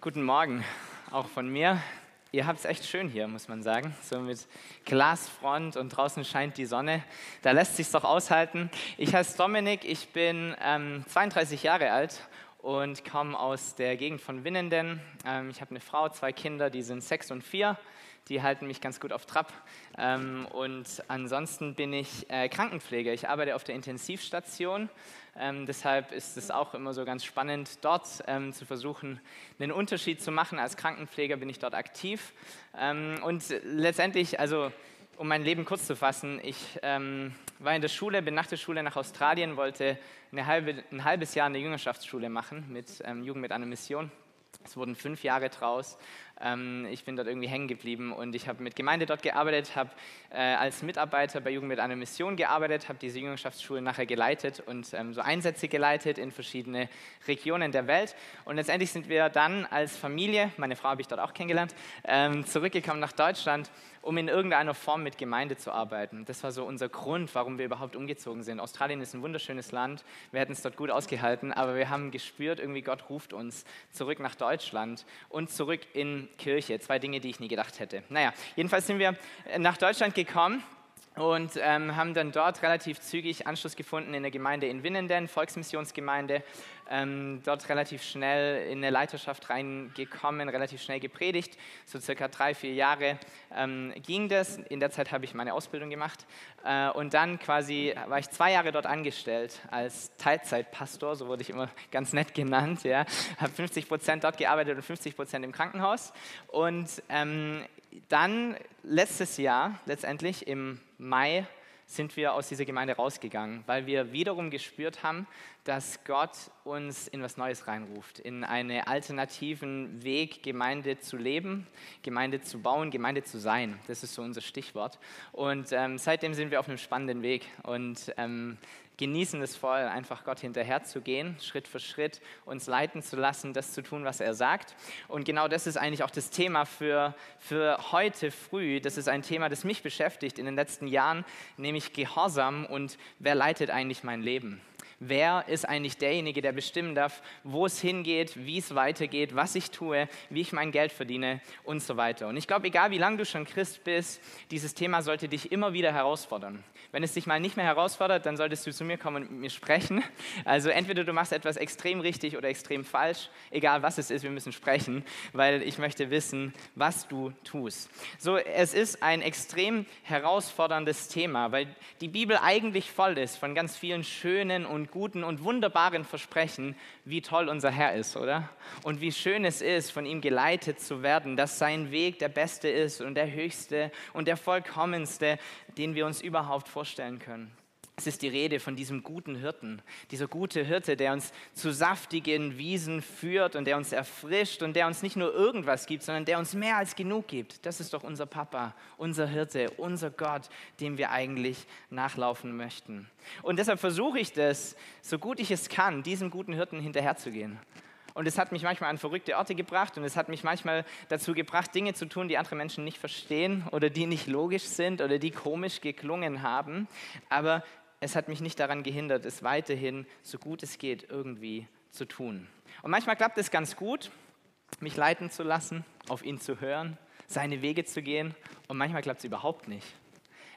Guten Morgen, auch von mir. Ihr habt es echt schön hier, muss man sagen. So mit Glasfront und draußen scheint die Sonne. Da lässt sich doch aushalten. Ich heiße Dominik, ich bin ähm, 32 Jahre alt und komme aus der Gegend von Winnenden. Ähm, ich habe eine Frau, zwei Kinder, die sind sechs und vier die halten mich ganz gut auf Trab. Ähm, und ansonsten bin ich äh, Krankenpfleger. Ich arbeite auf der Intensivstation. Ähm, deshalb ist es auch immer so ganz spannend, dort ähm, zu versuchen, einen Unterschied zu machen. Als Krankenpfleger bin ich dort aktiv. Ähm, und letztendlich, also um mein Leben kurz zu fassen, ich ähm, war in der Schule, bin nach der Schule nach Australien, wollte halbe, ein halbes Jahr eine Jüngerschaftsschule machen mit ähm, Jugend mit einer Mission. Es wurden fünf Jahre draus ähm, ich bin dort irgendwie hängen geblieben und ich habe mit Gemeinde dort gearbeitet, habe äh, als Mitarbeiter bei Jugend mit einer Mission gearbeitet, habe diese Jüngerschaftsschulen nachher geleitet und ähm, so Einsätze geleitet in verschiedene Regionen der Welt. Und letztendlich sind wir dann als Familie, meine Frau habe ich dort auch kennengelernt, ähm, zurückgekommen nach Deutschland, um in irgendeiner Form mit Gemeinde zu arbeiten. Das war so unser Grund, warum wir überhaupt umgezogen sind. Australien ist ein wunderschönes Land, wir hätten es dort gut ausgehalten, aber wir haben gespürt, irgendwie Gott ruft uns zurück nach Deutschland und zurück in Kirche. Zwei Dinge, die ich nie gedacht hätte. Naja, jedenfalls sind wir nach Deutschland gekommen und ähm, haben dann dort relativ zügig Anschluss gefunden in der Gemeinde in Winnenden, Volksmissionsgemeinde. Ähm, dort relativ schnell in eine Leiterschaft reingekommen, relativ schnell gepredigt. So circa drei, vier Jahre ähm, ging das. In der Zeit habe ich meine Ausbildung gemacht. Äh, und dann quasi war ich zwei Jahre dort angestellt als Teilzeitpastor, so wurde ich immer ganz nett genannt. Ja. Habe 50 Prozent dort gearbeitet und 50 Prozent im Krankenhaus. Und ähm, dann letztes Jahr, letztendlich im Mai, sind wir aus dieser Gemeinde rausgegangen, weil wir wiederum gespürt haben, dass Gott uns in was Neues reinruft, in einen alternativen Weg, Gemeinde zu leben, Gemeinde zu bauen, Gemeinde zu sein. Das ist so unser Stichwort. Und ähm, seitdem sind wir auf einem spannenden Weg. Und ähm, genießen es voll, einfach Gott hinterher zu gehen, Schritt für Schritt uns leiten zu lassen, das zu tun, was er sagt. Und genau das ist eigentlich auch das Thema für, für heute früh. Das ist ein Thema, das mich beschäftigt in den letzten Jahren, nämlich Gehorsam und wer leitet eigentlich mein Leben? Wer ist eigentlich derjenige, der bestimmen darf, wo es hingeht, wie es weitergeht, was ich tue, wie ich mein Geld verdiene und so weiter. Und ich glaube, egal wie lange du schon Christ bist, dieses Thema sollte dich immer wieder herausfordern. Wenn es dich mal nicht mehr herausfordert, dann solltest du zu mir kommen und mit mir sprechen. Also entweder du machst etwas extrem richtig oder extrem falsch, egal was es ist, wir müssen sprechen, weil ich möchte wissen, was du tust. So, es ist ein extrem herausforderndes Thema, weil die Bibel eigentlich voll ist von ganz vielen schönen und guten und wunderbaren Versprechen, wie toll unser Herr ist, oder? Und wie schön es ist, von ihm geleitet zu werden, dass sein Weg der beste ist und der höchste und der vollkommenste, den wir uns überhaupt vorstellen können. Es ist die Rede von diesem guten Hirten, dieser gute Hirte, der uns zu saftigen Wiesen führt und der uns erfrischt und der uns nicht nur irgendwas gibt, sondern der uns mehr als genug gibt. Das ist doch unser Papa, unser Hirte, unser Gott, dem wir eigentlich nachlaufen möchten. Und deshalb versuche ich das, so gut ich es kann, diesem guten Hirten hinterherzugehen. Und es hat mich manchmal an verrückte Orte gebracht und es hat mich manchmal dazu gebracht, Dinge zu tun, die andere Menschen nicht verstehen oder die nicht logisch sind oder die komisch geklungen haben. Aber es hat mich nicht daran gehindert, es weiterhin, so gut es geht, irgendwie zu tun. Und manchmal klappt es ganz gut, mich leiten zu lassen, auf ihn zu hören, seine Wege zu gehen. Und manchmal klappt es überhaupt nicht.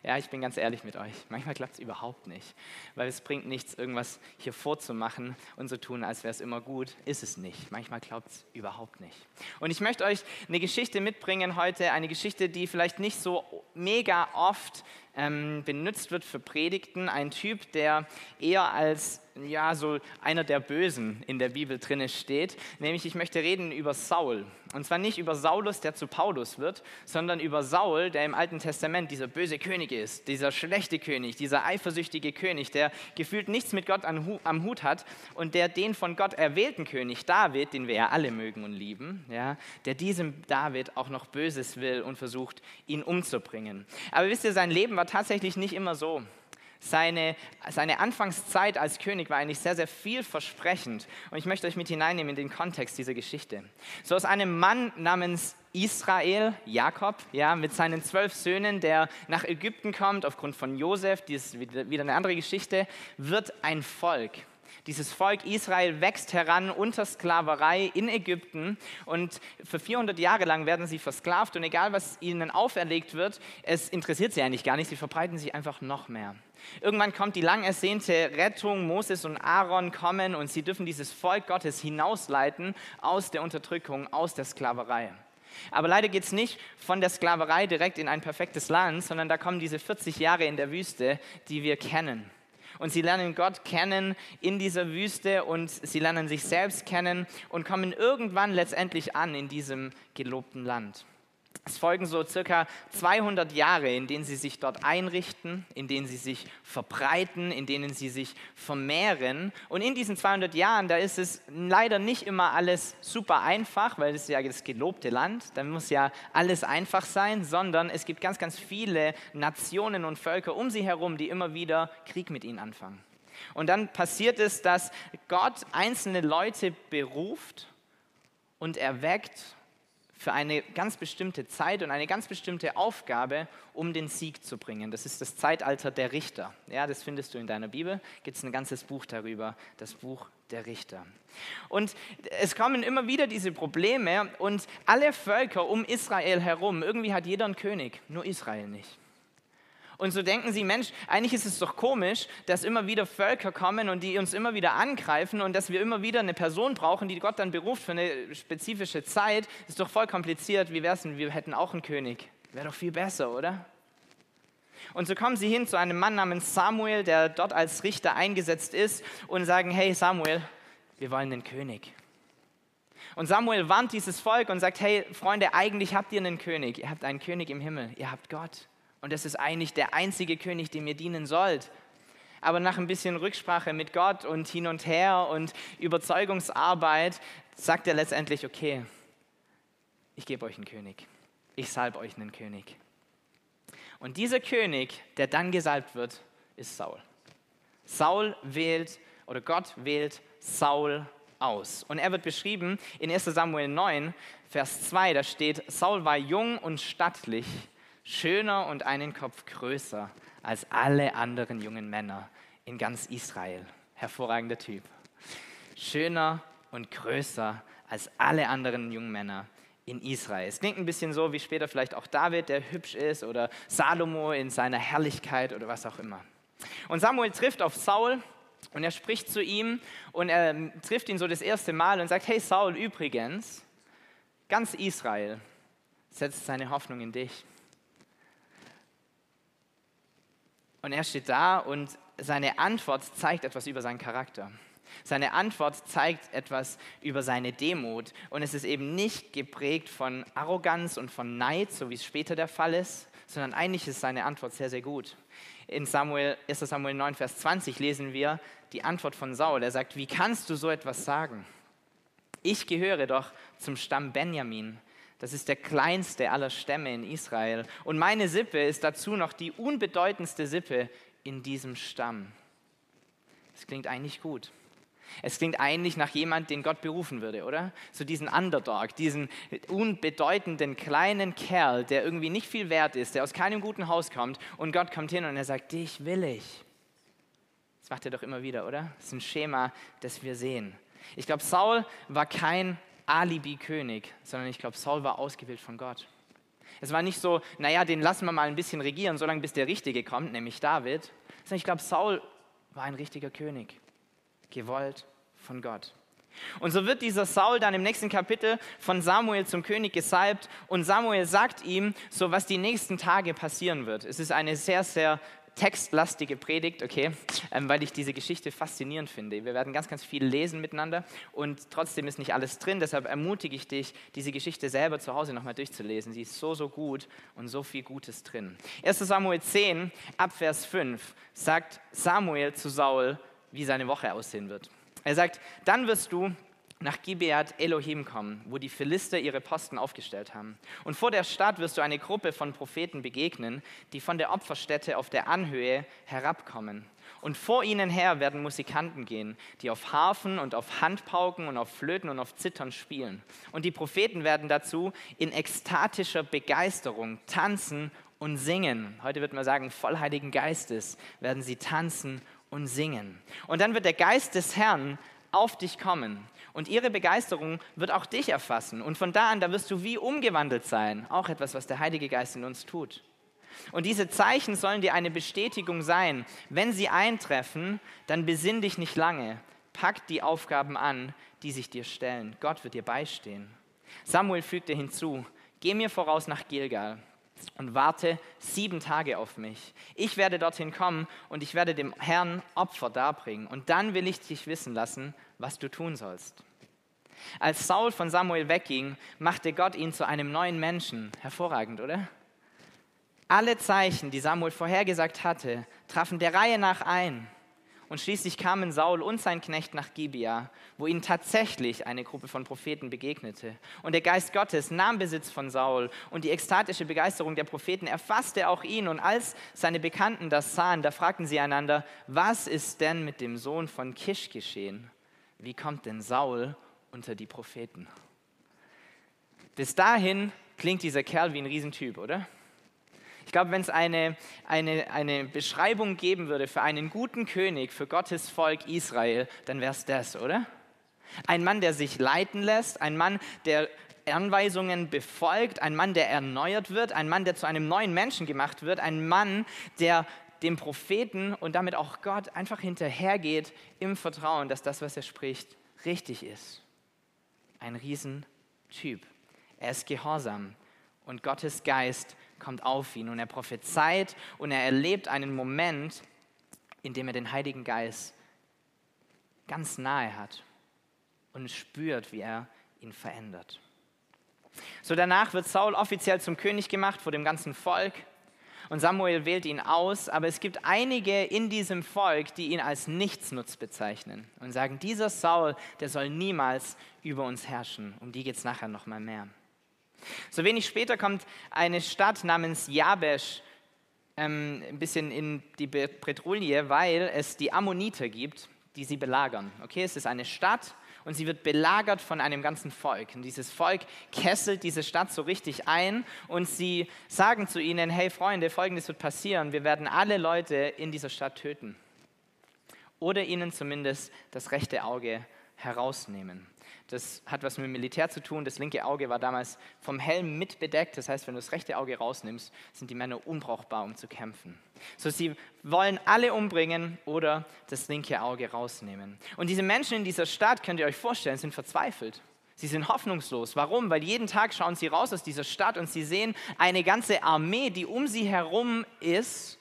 Ja, ich bin ganz ehrlich mit euch. Manchmal klappt es überhaupt nicht, weil es bringt nichts, irgendwas hier vorzumachen und so tun, als wäre es immer gut. Ist es nicht. Manchmal klappt es überhaupt nicht. Und ich möchte euch eine Geschichte mitbringen heute, eine Geschichte, die vielleicht nicht so mega oft ähm, benutzt wird für Predigten. Ein Typ, der eher als ja, so einer der Bösen in der Bibel drinne steht. Nämlich, ich möchte reden über Saul. Und zwar nicht über Saulus, der zu Paulus wird, sondern über Saul, der im Alten Testament dieser böse König ist, dieser schlechte König, dieser eifersüchtige König, der gefühlt nichts mit Gott am Hut hat und der den von Gott erwählten König David, den wir ja alle mögen und lieben, ja, der diesem David auch noch Böses will und versucht, ihn umzubringen. Aber wisst ihr, sein Leben war tatsächlich nicht immer so. Seine, seine Anfangszeit als König war eigentlich sehr, sehr vielversprechend. Und ich möchte euch mit hineinnehmen in den Kontext dieser Geschichte. So aus einem Mann namens Israel, Jakob, ja, mit seinen zwölf Söhnen, der nach Ägypten kommt aufgrund von Josef, die ist wieder eine andere Geschichte, wird ein Volk. Dieses Volk Israel wächst heran unter Sklaverei in Ägypten und für 400 Jahre lang werden sie versklavt und egal was ihnen auferlegt wird, es interessiert sie eigentlich gar nicht, sie verbreiten sich einfach noch mehr. Irgendwann kommt die lang ersehnte Rettung, Moses und Aaron kommen und sie dürfen dieses Volk Gottes hinausleiten aus der Unterdrückung, aus der Sklaverei. Aber leider geht es nicht von der Sklaverei direkt in ein perfektes Land, sondern da kommen diese 40 Jahre in der Wüste, die wir kennen. Und sie lernen Gott kennen in dieser Wüste und sie lernen sich selbst kennen und kommen irgendwann letztendlich an in diesem gelobten Land. Es folgen so circa 200 Jahre, in denen sie sich dort einrichten, in denen sie sich verbreiten, in denen sie sich vermehren. Und in diesen 200 Jahren, da ist es leider nicht immer alles super einfach, weil es ja das gelobte Land, da muss ja alles einfach sein, sondern es gibt ganz, ganz viele Nationen und Völker um sie herum, die immer wieder Krieg mit ihnen anfangen. Und dann passiert es, dass Gott einzelne Leute beruft und erweckt für eine ganz bestimmte Zeit und eine ganz bestimmte Aufgabe, um den Sieg zu bringen. Das ist das Zeitalter der Richter. Ja, das findest du in deiner Bibel. Gibt es ein ganzes Buch darüber, das Buch der Richter. Und es kommen immer wieder diese Probleme und alle Völker um Israel herum, irgendwie hat jeder einen König, nur Israel nicht. Und so denken sie, Mensch, eigentlich ist es doch komisch, dass immer wieder Völker kommen und die uns immer wieder angreifen und dass wir immer wieder eine Person brauchen, die Gott dann beruft für eine spezifische Zeit. Ist doch voll kompliziert. Wie wäre es denn, wir hätten auch einen König? Wäre doch viel besser, oder? Und so kommen sie hin zu einem Mann namens Samuel, der dort als Richter eingesetzt ist und sagen, hey Samuel, wir wollen einen König. Und Samuel warnt dieses Volk und sagt, hey Freunde, eigentlich habt ihr einen König. Ihr habt einen König im Himmel. Ihr habt Gott. Und das ist eigentlich der einzige König, dem ihr dienen sollt. Aber nach ein bisschen Rücksprache mit Gott und hin und her und Überzeugungsarbeit sagt er letztendlich, okay, ich gebe euch einen König. Ich salbe euch einen König. Und dieser König, der dann gesalbt wird, ist Saul. Saul wählt oder Gott wählt Saul aus. Und er wird beschrieben in 1 Samuel 9, Vers 2, da steht, Saul war jung und stattlich schöner und einen Kopf größer als alle anderen jungen Männer in ganz Israel. Hervorragender Typ. Schöner und größer als alle anderen jungen Männer in Israel. Es klingt ein bisschen so wie später vielleicht auch David, der hübsch ist, oder Salomo in seiner Herrlichkeit oder was auch immer. Und Samuel trifft auf Saul und er spricht zu ihm und er trifft ihn so das erste Mal und sagt, hey Saul, übrigens, ganz Israel setzt seine Hoffnung in dich. Und er steht da und seine Antwort zeigt etwas über seinen Charakter. Seine Antwort zeigt etwas über seine Demut. Und es ist eben nicht geprägt von Arroganz und von Neid, so wie es später der Fall ist, sondern eigentlich ist seine Antwort sehr, sehr gut. In Samuel, 1 Samuel 9, Vers 20 lesen wir die Antwort von Saul. Er sagt, wie kannst du so etwas sagen? Ich gehöre doch zum Stamm Benjamin das ist der kleinste aller Stämme in Israel. Und meine Sippe ist dazu noch die unbedeutendste Sippe in diesem Stamm. Das klingt eigentlich gut. Es klingt eigentlich nach jemand, den Gott berufen würde, oder? So diesen Underdog, diesen unbedeutenden kleinen Kerl, der irgendwie nicht viel wert ist, der aus keinem guten Haus kommt und Gott kommt hin und er sagt, dich will ich. Das macht er doch immer wieder, oder? Das ist ein Schema, das wir sehen. Ich glaube, Saul war kein Alibi-König, sondern ich glaube, Saul war ausgewählt von Gott. Es war nicht so, naja, den lassen wir mal ein bisschen regieren, solange bis der Richtige kommt, nämlich David. Sondern ich glaube, Saul war ein richtiger König, gewollt von Gott. Und so wird dieser Saul dann im nächsten Kapitel von Samuel zum König gesalbt und Samuel sagt ihm so, was die nächsten Tage passieren wird. Es ist eine sehr, sehr textlastige Predigt, okay, ähm, weil ich diese Geschichte faszinierend finde. Wir werden ganz, ganz viel lesen miteinander und trotzdem ist nicht alles drin. Deshalb ermutige ich dich, diese Geschichte selber zu Hause nochmal durchzulesen. Sie ist so, so gut und so viel Gutes drin. 1 Samuel 10, Abvers 5, sagt Samuel zu Saul, wie seine Woche aussehen wird. Er sagt, dann wirst du nach Gibeat Elohim kommen, wo die Philister ihre Posten aufgestellt haben. Und vor der Stadt wirst du eine Gruppe von Propheten begegnen, die von der Opferstätte auf der Anhöhe herabkommen. Und vor ihnen her werden Musikanten gehen, die auf Harfen und auf Handpauken und auf Flöten und auf Zittern spielen. Und die Propheten werden dazu in ekstatischer Begeisterung tanzen und singen. Heute wird man sagen, voll Heiligen Geistes werden sie tanzen und singen. Und dann wird der Geist des Herrn auf dich kommen. Und ihre Begeisterung wird auch dich erfassen. Und von da an, da wirst du wie umgewandelt sein. Auch etwas, was der Heilige Geist in uns tut. Und diese Zeichen sollen dir eine Bestätigung sein. Wenn sie eintreffen, dann besinn dich nicht lange. Pack die Aufgaben an, die sich dir stellen. Gott wird dir beistehen. Samuel fügte hinzu, geh mir voraus nach Gilgal und warte sieben Tage auf mich. Ich werde dorthin kommen und ich werde dem Herrn Opfer darbringen. Und dann will ich dich wissen lassen, was du tun sollst. Als Saul von Samuel wegging, machte Gott ihn zu einem neuen Menschen. Hervorragend, oder? Alle Zeichen, die Samuel vorhergesagt hatte, trafen der Reihe nach ein. Und schließlich kamen Saul und sein Knecht nach Gibea, wo ihnen tatsächlich eine Gruppe von Propheten begegnete. Und der Geist Gottes nahm Besitz von Saul und die ekstatische Begeisterung der Propheten erfasste auch ihn. Und als seine Bekannten das sahen, da fragten sie einander, was ist denn mit dem Sohn von Kisch geschehen? Wie kommt denn Saul unter die Propheten? Bis dahin klingt dieser Kerl wie ein Riesentyp, oder? Ich glaube, wenn es eine, eine, eine Beschreibung geben würde für einen guten König, für Gottes Volk Israel, dann wäre es das, oder? Ein Mann, der sich leiten lässt, ein Mann, der Anweisungen befolgt, ein Mann, der erneuert wird, ein Mann, der zu einem neuen Menschen gemacht wird, ein Mann, der dem Propheten und damit auch Gott einfach hinterhergeht im Vertrauen, dass das, was er spricht, richtig ist. Ein Riesentyp. Er ist gehorsam und Gottes Geist kommt auf ihn und er prophezeit und er erlebt einen Moment, in dem er den Heiligen Geist ganz nahe hat und spürt, wie er ihn verändert. So danach wird Saul offiziell zum König gemacht vor dem ganzen Volk und Samuel wählt ihn aus, aber es gibt einige in diesem Volk, die ihn als Nichtsnutz bezeichnen und sagen, dieser Saul, der soll niemals über uns herrschen. Um die geht es nachher nochmal mehr. So wenig später kommt eine Stadt namens Jabesh ähm, ein bisschen in die Petrouille, weil es die Ammoniter gibt, die sie belagern. Okay, es ist eine Stadt und sie wird belagert von einem ganzen Volk. Und dieses Volk kesselt diese Stadt so richtig ein und sie sagen zu ihnen, hey Freunde, folgendes wird passieren, wir werden alle Leute in dieser Stadt töten. Oder ihnen zumindest das rechte Auge herausnehmen. Das hat was mit dem Militär zu tun. Das linke Auge war damals vom Helm mit bedeckt. Das heißt, wenn du das rechte Auge rausnimmst, sind die Männer unbrauchbar, um zu kämpfen. So, sie wollen alle umbringen oder das linke Auge rausnehmen. Und diese Menschen in dieser Stadt, könnt ihr euch vorstellen, sind verzweifelt. Sie sind hoffnungslos. Warum? Weil jeden Tag schauen sie raus aus dieser Stadt und sie sehen eine ganze Armee, die um sie herum ist.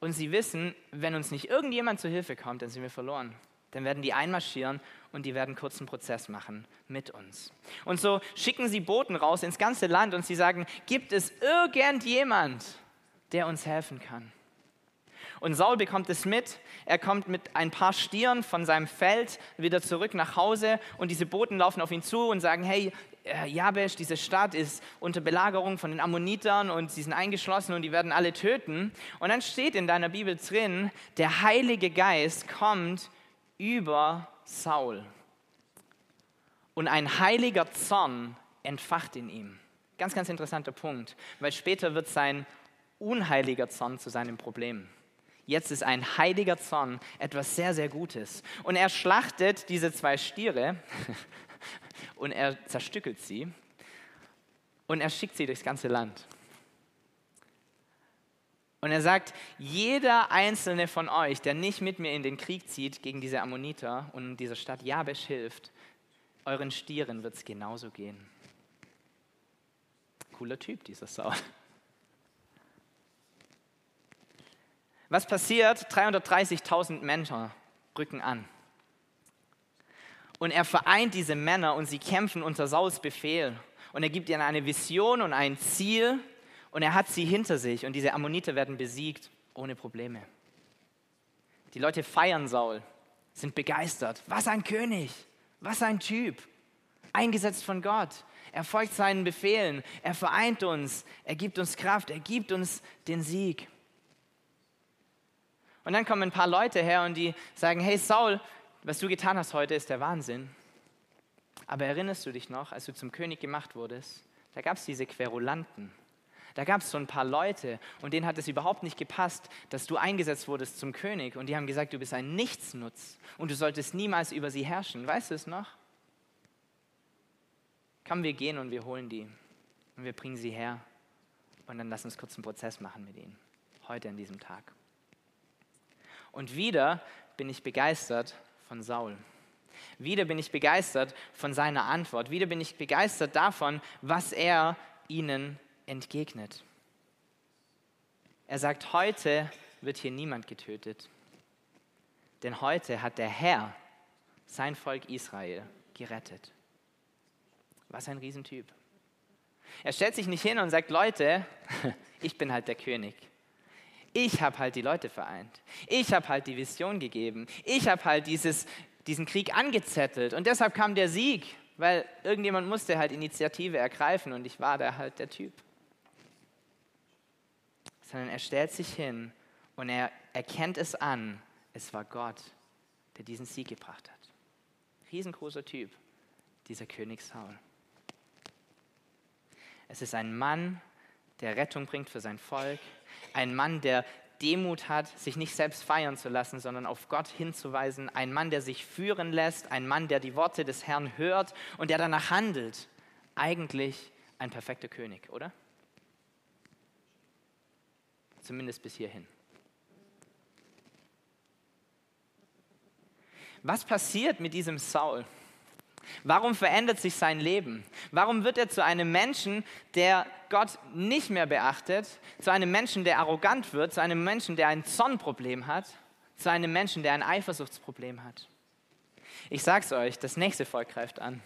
Und sie wissen, wenn uns nicht irgendjemand zu Hilfe kommt, dann sind wir verloren. Dann werden die einmarschieren und die werden kurzen Prozess machen mit uns. Und so schicken sie Boten raus ins ganze Land und sie sagen, gibt es irgendjemand, der uns helfen kann? Und Saul bekommt es mit. Er kommt mit ein paar Stieren von seinem Feld wieder zurück nach Hause und diese Boten laufen auf ihn zu und sagen, hey, äh, Jabesh, diese Stadt ist unter Belagerung von den Ammonitern und sie sind eingeschlossen und die werden alle töten. Und dann steht in deiner Bibel drin, der Heilige Geist kommt über Saul. Und ein heiliger Zorn entfacht in ihm. Ganz, ganz interessanter Punkt, weil später wird sein unheiliger Zorn zu seinem Problem. Jetzt ist ein heiliger Zorn etwas sehr, sehr Gutes. Und er schlachtet diese zwei Stiere und er zerstückelt sie und er schickt sie durchs ganze Land. Und er sagt, jeder einzelne von euch, der nicht mit mir in den Krieg zieht gegen diese Ammoniter und dieser Stadt Jabesh hilft, euren Stieren wird es genauso gehen. Cooler Typ, dieser Saul. Was passiert? 330.000 Männer rücken an. Und er vereint diese Männer und sie kämpfen unter Sauls Befehl. Und er gibt ihnen eine Vision und ein Ziel und er hat sie hinter sich und diese Ammoniter werden besiegt ohne Probleme. Die Leute feiern Saul, sind begeistert. Was ein König, was ein Typ, eingesetzt von Gott. Er folgt seinen Befehlen, er vereint uns, er gibt uns Kraft, er gibt uns den Sieg. Und dann kommen ein paar Leute her und die sagen, hey Saul, was du getan hast heute ist der Wahnsinn. Aber erinnerst du dich noch, als du zum König gemacht wurdest, da gab es diese Querulanten, Da gab es so ein paar Leute und denen hat es überhaupt nicht gepasst, dass du eingesetzt wurdest zum König. Und die haben gesagt, du bist ein Nichtsnutz und du solltest niemals über sie herrschen. Weißt du es noch? Komm, wir gehen und wir holen die und wir bringen sie her. Und dann lass uns kurz einen Prozess machen mit ihnen. Heute an diesem Tag. Und wieder bin ich begeistert von Saul. Wieder bin ich begeistert von seiner Antwort. Wieder bin ich begeistert davon, was er ihnen entgegnet. Er sagt, heute wird hier niemand getötet. Denn heute hat der Herr sein Volk Israel gerettet. Was ein Riesentyp. Er stellt sich nicht hin und sagt, Leute, ich bin halt der König. Ich habe halt die Leute vereint. Ich habe halt die Vision gegeben. Ich habe halt dieses, diesen Krieg angezettelt. Und deshalb kam der Sieg, weil irgendjemand musste halt Initiative ergreifen und ich war da halt der Typ. Sondern er stellt sich hin und er erkennt es an, es war Gott, der diesen Sieg gebracht hat. Riesengroßer Typ, dieser König Saul. Es ist ein Mann, der Rettung bringt für sein Volk. Ein Mann, der Demut hat, sich nicht selbst feiern zu lassen, sondern auf Gott hinzuweisen. Ein Mann, der sich führen lässt. Ein Mann, der die Worte des Herrn hört und der danach handelt. Eigentlich ein perfekter König, oder? Zumindest bis hierhin. Was passiert mit diesem Saul? Warum verändert sich sein Leben? Warum wird er zu einem Menschen, der Gott nicht mehr beachtet, zu einem Menschen, der arrogant wird, zu einem Menschen, der ein Sonnenproblem hat, zu einem Menschen, der ein Eifersuchtsproblem hat? Ich sag's euch, das nächste Volk greift an.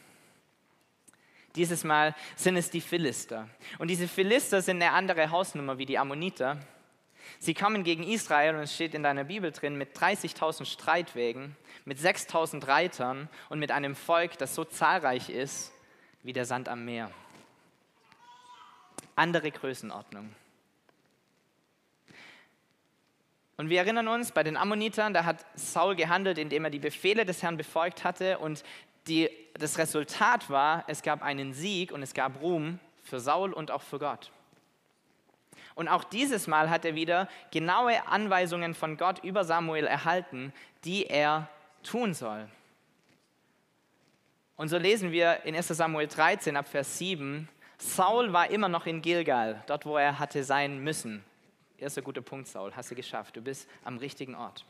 Dieses Mal sind es die Philister. Und diese Philister sind eine andere Hausnummer wie die Ammoniter. Sie kommen gegen Israel, und es steht in deiner Bibel drin, mit 30.000 Streitwegen, mit 6.000 Reitern und mit einem Volk, das so zahlreich ist wie der Sand am Meer. Andere Größenordnung. Und wir erinnern uns, bei den Ammonitern, da hat Saul gehandelt, indem er die Befehle des Herrn befolgt hatte. Und die, das Resultat war, es gab einen Sieg und es gab Ruhm für Saul und auch für Gott. Und auch dieses Mal hat er wieder genaue Anweisungen von Gott über Samuel erhalten, die er tun soll. Und so lesen wir in 1 Samuel 13 ab Vers 7, Saul war immer noch in Gilgal, dort wo er hatte sein müssen. Erster guter Punkt, Saul, hast du geschafft, du bist am richtigen Ort.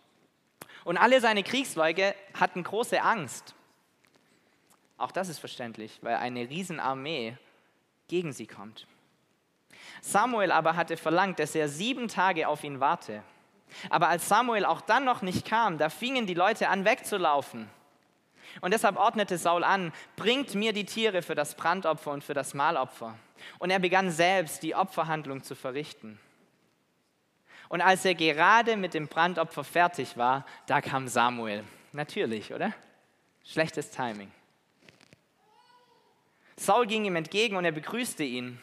Und alle seine Kriegsleute hatten große Angst. Auch das ist verständlich, weil eine Riesenarmee gegen sie kommt. Samuel aber hatte verlangt, dass er sieben Tage auf ihn warte. Aber als Samuel auch dann noch nicht kam, da fingen die Leute an wegzulaufen. Und deshalb ordnete Saul an, bringt mir die Tiere für das Brandopfer und für das Mahlopfer. Und er begann selbst die Opferhandlung zu verrichten. Und als er gerade mit dem Brandopfer fertig war, da kam Samuel. Natürlich, oder? Schlechtes Timing. Saul ging ihm entgegen und er begrüßte ihn.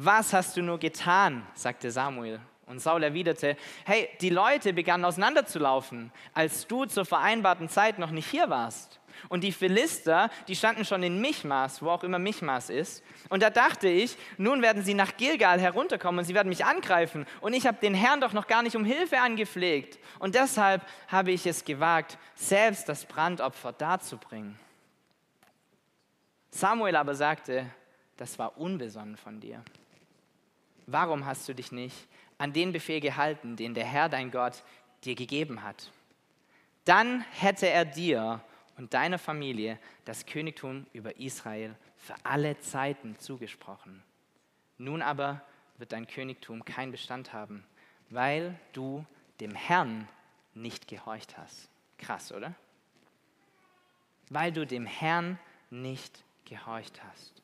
Was hast du nur getan? sagte Samuel. Und Saul erwiderte, hey, die Leute begannen auseinanderzulaufen, als du zur vereinbarten Zeit noch nicht hier warst. Und die Philister, die standen schon in Michmas, wo auch immer Michmas ist. Und da dachte ich, nun werden sie nach Gilgal herunterkommen und sie werden mich angreifen. Und ich habe den Herrn doch noch gar nicht um Hilfe angepflegt. Und deshalb habe ich es gewagt, selbst das Brandopfer darzubringen. Samuel aber sagte, das war unbesonnen von dir warum hast du dich nicht an den Befehl gehalten, den der Herr, dein Gott, dir gegeben hat? Dann hätte er dir und deiner Familie das Königtum über Israel für alle Zeiten zugesprochen. Nun aber wird dein Königtum keinen Bestand haben, weil du dem Herrn nicht gehorcht hast. Krass, oder? Weil du dem Herrn nicht gehorcht hast.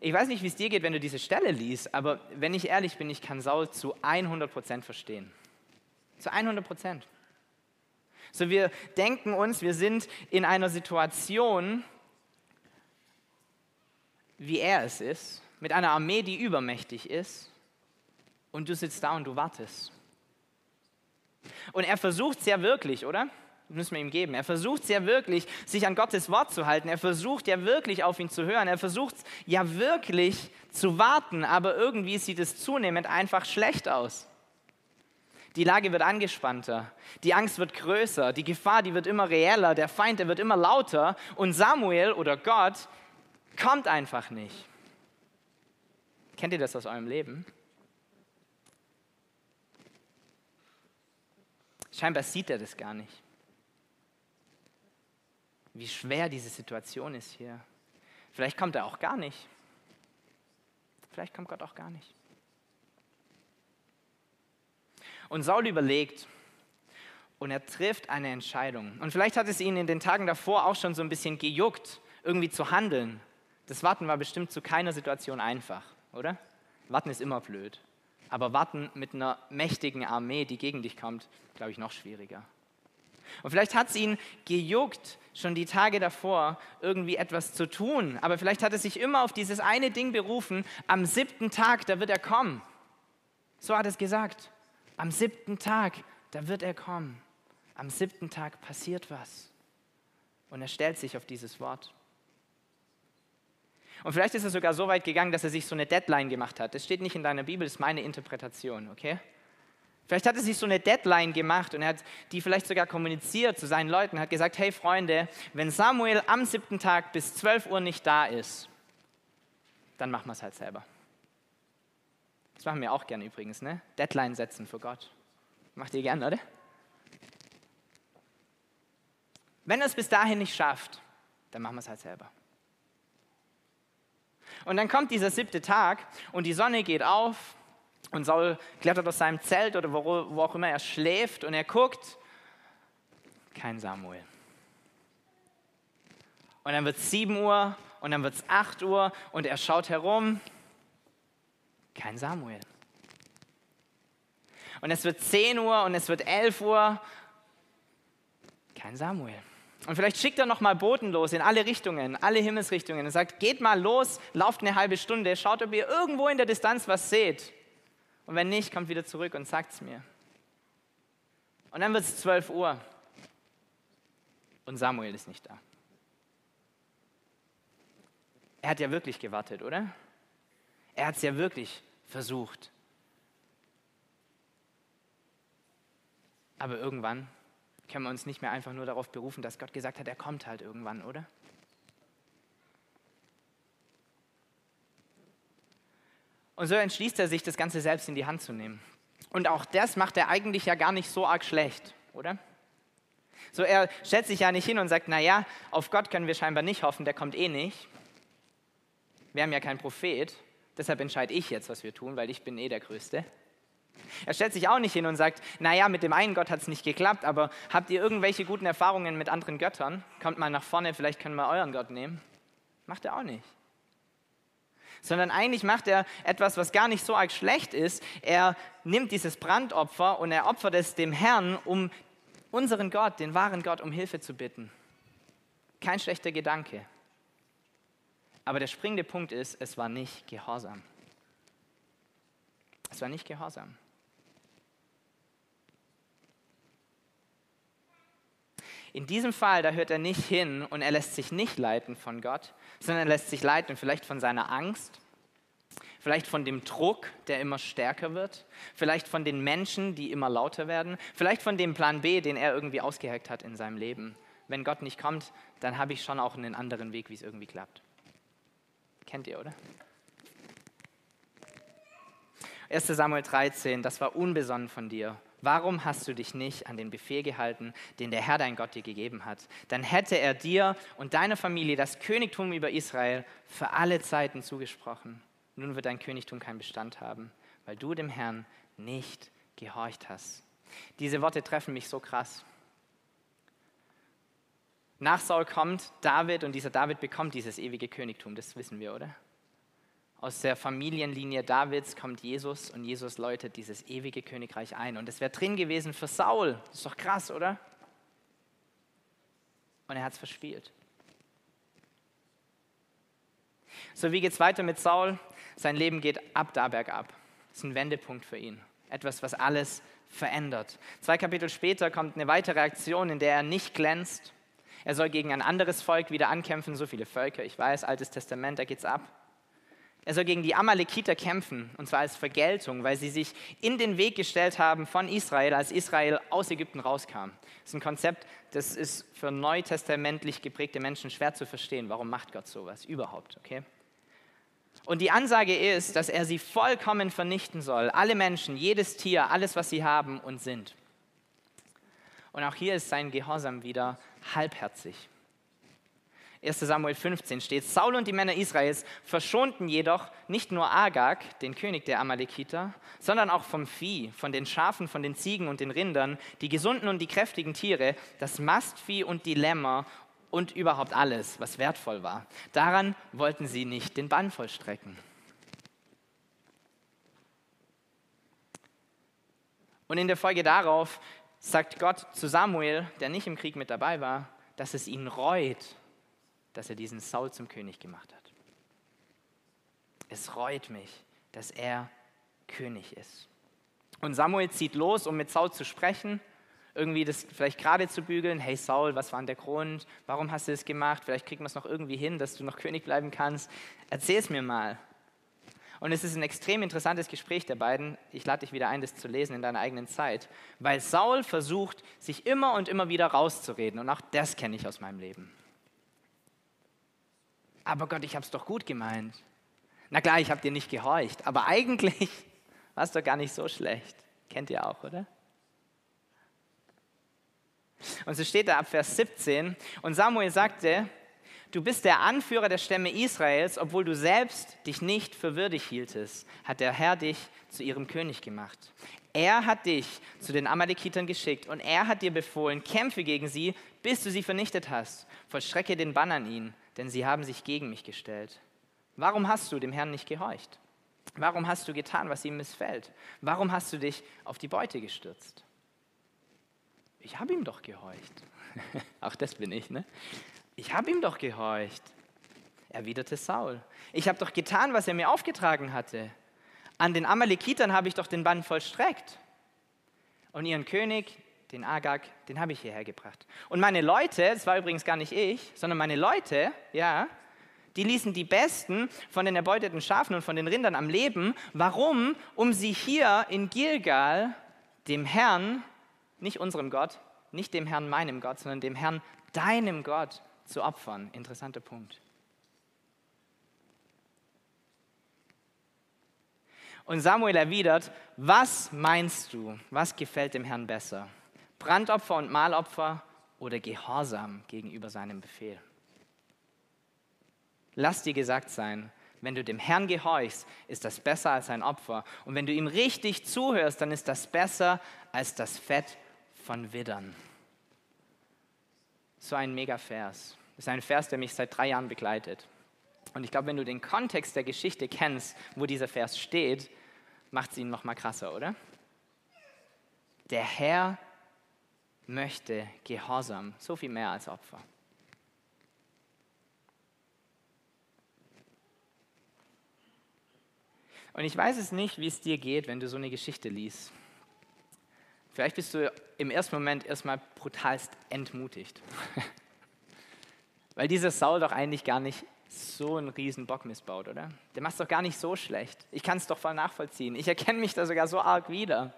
Ich weiß nicht, wie es dir geht, wenn du diese Stelle liest, aber wenn ich ehrlich bin, ich kann Saul zu 100% verstehen. Zu 100%. So, wir denken uns, wir sind in einer Situation, wie er es ist, mit einer Armee, die übermächtig ist, und du sitzt da und du wartest. Und er versucht es ja wirklich, oder? Müssen wir ihm geben. Er versucht ja wirklich, sich an Gottes Wort zu halten. Er versucht ja wirklich auf ihn zu hören. Er versucht ja wirklich zu warten, aber irgendwie sieht es zunehmend einfach schlecht aus. Die Lage wird angespannter, die Angst wird größer, die Gefahr, die wird immer reeller, der Feind, der wird immer lauter und Samuel oder Gott kommt einfach nicht. Kennt ihr das aus eurem Leben? Scheinbar sieht er das gar nicht. Wie schwer diese Situation ist hier. Vielleicht kommt er auch gar nicht. Vielleicht kommt Gott auch gar nicht. Und Saul überlegt und er trifft eine Entscheidung. Und vielleicht hat es ihn in den Tagen davor auch schon so ein bisschen gejuckt, irgendwie zu handeln. Das Warten war bestimmt zu keiner Situation einfach, oder? Warten ist immer blöd. Aber warten mit einer mächtigen Armee, die gegen dich kommt, glaube ich, noch schwieriger. Und vielleicht hat es ihn gejuckt, schon die Tage davor irgendwie etwas zu tun. Aber vielleicht hat er sich immer auf dieses eine Ding berufen, am siebten Tag, da wird er kommen. So hat es gesagt. Am siebten Tag, da wird er kommen. Am siebten Tag passiert was. Und er stellt sich auf dieses Wort. Und vielleicht ist er sogar so weit gegangen, dass er sich so eine Deadline gemacht hat. Das steht nicht in deiner Bibel, das ist meine Interpretation, okay? Vielleicht hat er sich so eine Deadline gemacht und er hat die vielleicht sogar kommuniziert zu seinen Leuten, hat gesagt, hey Freunde, wenn Samuel am siebten Tag bis 12 Uhr nicht da ist, dann machen wir es halt selber. Das machen wir auch gerne übrigens, ne? Deadline setzen für Gott. Macht ihr gern, oder? Wenn er es bis dahin nicht schafft, dann machen wir es halt selber. Und dann kommt dieser siebte Tag und die Sonne geht auf und Saul klettert aus seinem Zelt oder wo, wo auch immer er schläft und er guckt, kein Samuel. Und dann wird es 7 Uhr und dann wird es 8 Uhr und er schaut herum, kein Samuel. Und es wird 10 Uhr und es wird 11 Uhr, kein Samuel. Und vielleicht schickt er nochmal Boten los in alle Richtungen, alle Himmelsrichtungen und sagt, geht mal los, lauft eine halbe Stunde, schaut, ob ihr irgendwo in der Distanz was seht. Und wenn nicht, kommt wieder zurück und sagt es mir. Und dann wird es 12 Uhr und Samuel ist nicht da. Er hat ja wirklich gewartet, oder? Er hat es ja wirklich versucht. Aber irgendwann können wir uns nicht mehr einfach nur darauf berufen, dass Gott gesagt hat, er kommt halt irgendwann, oder? Und so entschließt er sich, das Ganze selbst in die Hand zu nehmen. Und auch das macht er eigentlich ja gar nicht so arg schlecht, oder? So, er stellt sich ja nicht hin und sagt, naja, auf Gott können wir scheinbar nicht hoffen, der kommt eh nicht. Wir haben ja keinen Prophet, deshalb entscheide ich jetzt, was wir tun, weil ich bin eh der Größte. Er stellt sich auch nicht hin und sagt, naja, mit dem einen Gott hat es nicht geklappt, aber habt ihr irgendwelche guten Erfahrungen mit anderen Göttern? Kommt mal nach vorne, vielleicht können wir euren Gott nehmen. Macht er auch nicht. Sondern eigentlich macht er etwas, was gar nicht so arg schlecht ist. Er nimmt dieses Brandopfer und er opfert es dem Herrn, um unseren Gott, den wahren Gott, um Hilfe zu bitten. Kein schlechter Gedanke. Aber der springende Punkt ist, es war nicht Gehorsam. Es war nicht Gehorsam. In diesem Fall, da hört er nicht hin und er lässt sich nicht leiten von Gott, sondern er lässt sich leiten vielleicht von seiner Angst, vielleicht von dem Druck, der immer stärker wird, vielleicht von den Menschen, die immer lauter werden, vielleicht von dem Plan B, den er irgendwie ausgeheckt hat in seinem Leben. Wenn Gott nicht kommt, dann habe ich schon auch einen anderen Weg, wie es irgendwie klappt. Kennt ihr, oder? 1 Samuel 13, das war unbesonnen von dir. Warum hast du dich nicht an den Befehl gehalten, den der Herr dein Gott dir gegeben hat? Dann hätte er dir und deiner Familie das Königtum über Israel für alle Zeiten zugesprochen. Nun wird dein Königtum keinen Bestand haben, weil du dem Herrn nicht gehorcht hast. Diese Worte treffen mich so krass. Nach Saul kommt David und dieser David bekommt dieses ewige Königtum, das wissen wir, oder? Aus der Familienlinie Davids kommt Jesus und Jesus läutet dieses ewige Königreich ein. Und es wäre drin gewesen für Saul. Das ist doch krass, oder? Und er hat es verspielt. So, wie geht es weiter mit Saul? Sein Leben geht ab da bergab. Das ist ein Wendepunkt für ihn. Etwas, was alles verändert. Zwei Kapitel später kommt eine weitere Aktion, in der er nicht glänzt. Er soll gegen ein anderes Volk wieder ankämpfen, so viele Völker, ich weiß, Altes Testament, da geht's ab. Er soll gegen die Amalekiter kämpfen, und zwar als Vergeltung, weil sie sich in den Weg gestellt haben von Israel, als Israel aus Ägypten rauskam. Das ist ein Konzept, das ist für neutestamentlich geprägte Menschen schwer zu verstehen. Warum macht Gott sowas überhaupt? Okay? Und die Ansage ist, dass er sie vollkommen vernichten soll. Alle Menschen, jedes Tier, alles, was sie haben und sind. Und auch hier ist sein Gehorsam wieder halbherzig. 1 Samuel 15 steht, Saul und die Männer Israels verschonten jedoch nicht nur Agag, den König der Amalekiter, sondern auch vom Vieh, von den Schafen, von den Ziegen und den Rindern, die gesunden und die kräftigen Tiere, das Mastvieh und die Lämmer und überhaupt alles, was wertvoll war. Daran wollten sie nicht den Bann vollstrecken. Und in der Folge darauf sagt Gott zu Samuel, der nicht im Krieg mit dabei war, dass es ihn reut, dass er diesen Saul zum König gemacht hat. Es reut mich, dass er König ist. Und Samuel zieht los, um mit Saul zu sprechen, irgendwie das vielleicht gerade zu bügeln. Hey Saul, was war denn der Grund? Warum hast du das gemacht? Vielleicht kriegen wir es noch irgendwie hin, dass du noch König bleiben kannst. Erzähl es mir mal. Und es ist ein extrem interessantes Gespräch der beiden. Ich lade dich wieder ein, das zu lesen in deiner eigenen Zeit. Weil Saul versucht, sich immer und immer wieder rauszureden. Und auch das kenne ich aus meinem Leben aber Gott, ich habe es doch gut gemeint. Na klar, ich habe dir nicht gehorcht, aber eigentlich war es doch gar nicht so schlecht. Kennt ihr auch, oder? Und so steht da ab Vers 17, und Samuel sagte, du bist der Anführer der Stämme Israels, obwohl du selbst dich nicht für würdig hieltest, hat der Herr dich zu ihrem König gemacht. Er hat dich zu den Amalekitern geschickt und er hat dir befohlen, kämpfe gegen sie, bis du sie vernichtet hast. Vollstrecke den Bann an ihn, denn sie haben sich gegen mich gestellt. Warum hast du dem Herrn nicht gehorcht? Warum hast du getan, was ihm missfällt? Warum hast du dich auf die Beute gestürzt? Ich habe ihm doch gehorcht. Auch das bin ich, ne? Ich habe ihm doch gehorcht, erwiderte Saul. Ich habe doch getan, was er mir aufgetragen hatte. An den Amalekitern habe ich doch den Bann vollstreckt. Und ihren König, den Agag, den habe ich hierher gebracht. Und meine Leute, das war übrigens gar nicht ich, sondern meine Leute, ja, die ließen die Besten von den erbeuteten Schafen und von den Rindern am Leben. Warum? Um sie hier in Gilgal dem Herrn, nicht unserem Gott, nicht dem Herrn meinem Gott, sondern dem Herrn deinem Gott zu opfern. Interessanter Punkt. Und Samuel erwidert, was meinst du, was gefällt dem Herrn besser? Brandopfer und Mahlopfer oder Gehorsam gegenüber seinem Befehl. Lass dir gesagt sein, wenn du dem Herrn gehorchst, ist das besser als ein Opfer. Und wenn du ihm richtig zuhörst, dann ist das besser als das Fett von Widdern. So ein Mega-Vers. Das ist ein Vers, der mich seit drei Jahren begleitet. Und ich glaube, wenn du den Kontext der Geschichte kennst, wo dieser Vers steht, macht es ihn noch mal krasser, oder? Der Herr möchte Gehorsam so viel mehr als Opfer. Und ich weiß es nicht, wie es dir geht, wenn du so eine Geschichte liest. Vielleicht bist du im ersten Moment erstmal brutalst entmutigt. Weil dieser Saul doch eigentlich gar nicht so einen riesen Bock missbaut, oder? Der macht es doch gar nicht so schlecht. Ich kann es doch voll nachvollziehen. Ich erkenne mich da sogar so arg wieder.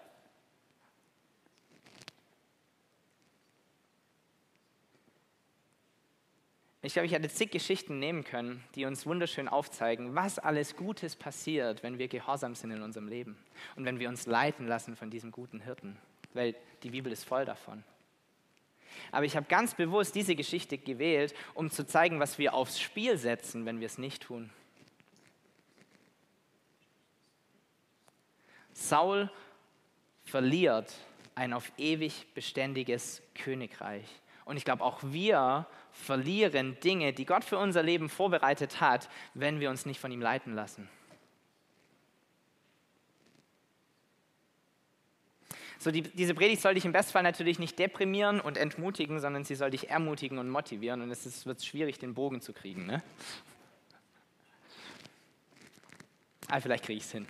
Ich glaube, ich hätte zig Geschichten nehmen können, die uns wunderschön aufzeigen, was alles Gutes passiert, wenn wir gehorsam sind in unserem Leben und wenn wir uns leiten lassen von diesem guten Hirten, weil die Bibel ist voll davon. Aber ich habe ganz bewusst diese Geschichte gewählt, um zu zeigen, was wir aufs Spiel setzen, wenn wir es nicht tun. Saul verliert ein auf ewig beständiges Königreich. Und ich glaube, auch wir verlieren Dinge, die Gott für unser Leben vorbereitet hat, wenn wir uns nicht von ihm leiten lassen. So, die, diese Predigt soll dich im Bestfall natürlich nicht deprimieren und entmutigen, sondern sie soll dich ermutigen und motivieren. Und es wird schwierig, den Bogen zu kriegen. Ne? Ah, vielleicht kriege ich es hin.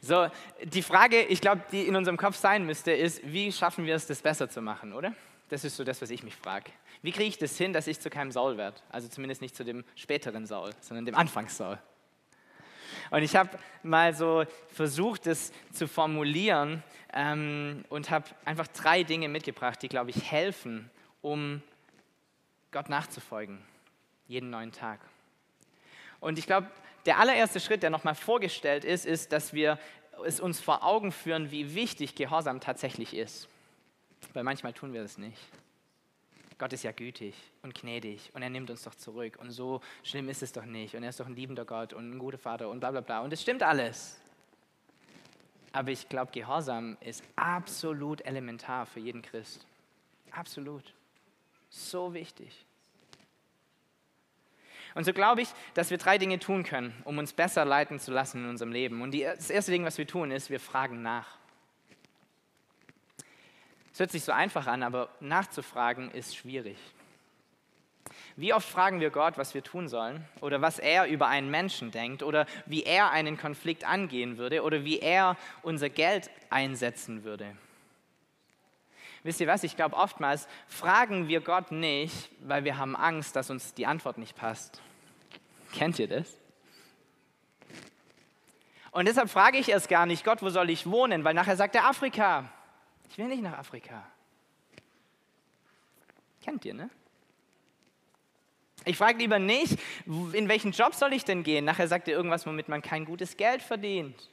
So, die Frage, ich glaube, die in unserem Kopf sein müsste, ist, wie schaffen wir es, das besser zu machen, oder? Das ist so das, was ich mich frage. Wie kriege ich das hin, dass ich zu keinem Saul werde? Also zumindest nicht zu dem späteren Saul, sondern dem Anfangs-Saul. Und ich habe mal so versucht, das zu formulieren ähm, und habe einfach drei Dinge mitgebracht, die, glaube ich, helfen, um Gott nachzufolgen, jeden neuen Tag. Und ich glaube, der allererste Schritt, der nochmal vorgestellt ist, ist, dass wir es uns vor Augen führen, wie wichtig Gehorsam tatsächlich ist. Weil manchmal tun wir das nicht. Gott ist ja gütig und gnädig und er nimmt uns doch zurück und so schlimm ist es doch nicht und er ist doch ein liebender Gott und ein guter Vater und bla bla bla und es stimmt alles. Aber ich glaube, Gehorsam ist absolut elementar für jeden Christ. Absolut. So wichtig. Und so glaube ich, dass wir drei Dinge tun können, um uns besser leiten zu lassen in unserem Leben. Und das erste Ding, was wir tun, ist, wir fragen nach. Es hört sich so einfach an, aber nachzufragen ist schwierig. Wie oft fragen wir Gott, was wir tun sollen oder was er über einen Menschen denkt oder wie er einen Konflikt angehen würde oder wie er unser Geld einsetzen würde? Wisst ihr was, ich glaube, oftmals fragen wir Gott nicht, weil wir haben Angst, dass uns die Antwort nicht passt. Kennt ihr das? Und deshalb frage ich erst gar nicht, Gott, wo soll ich wohnen? Weil nachher sagt er Afrika. Ich will nicht nach Afrika. Kennt ihr, ne? Ich frage lieber nicht, in welchen Job soll ich denn gehen? Nachher sagt er irgendwas, womit man kein gutes Geld verdient.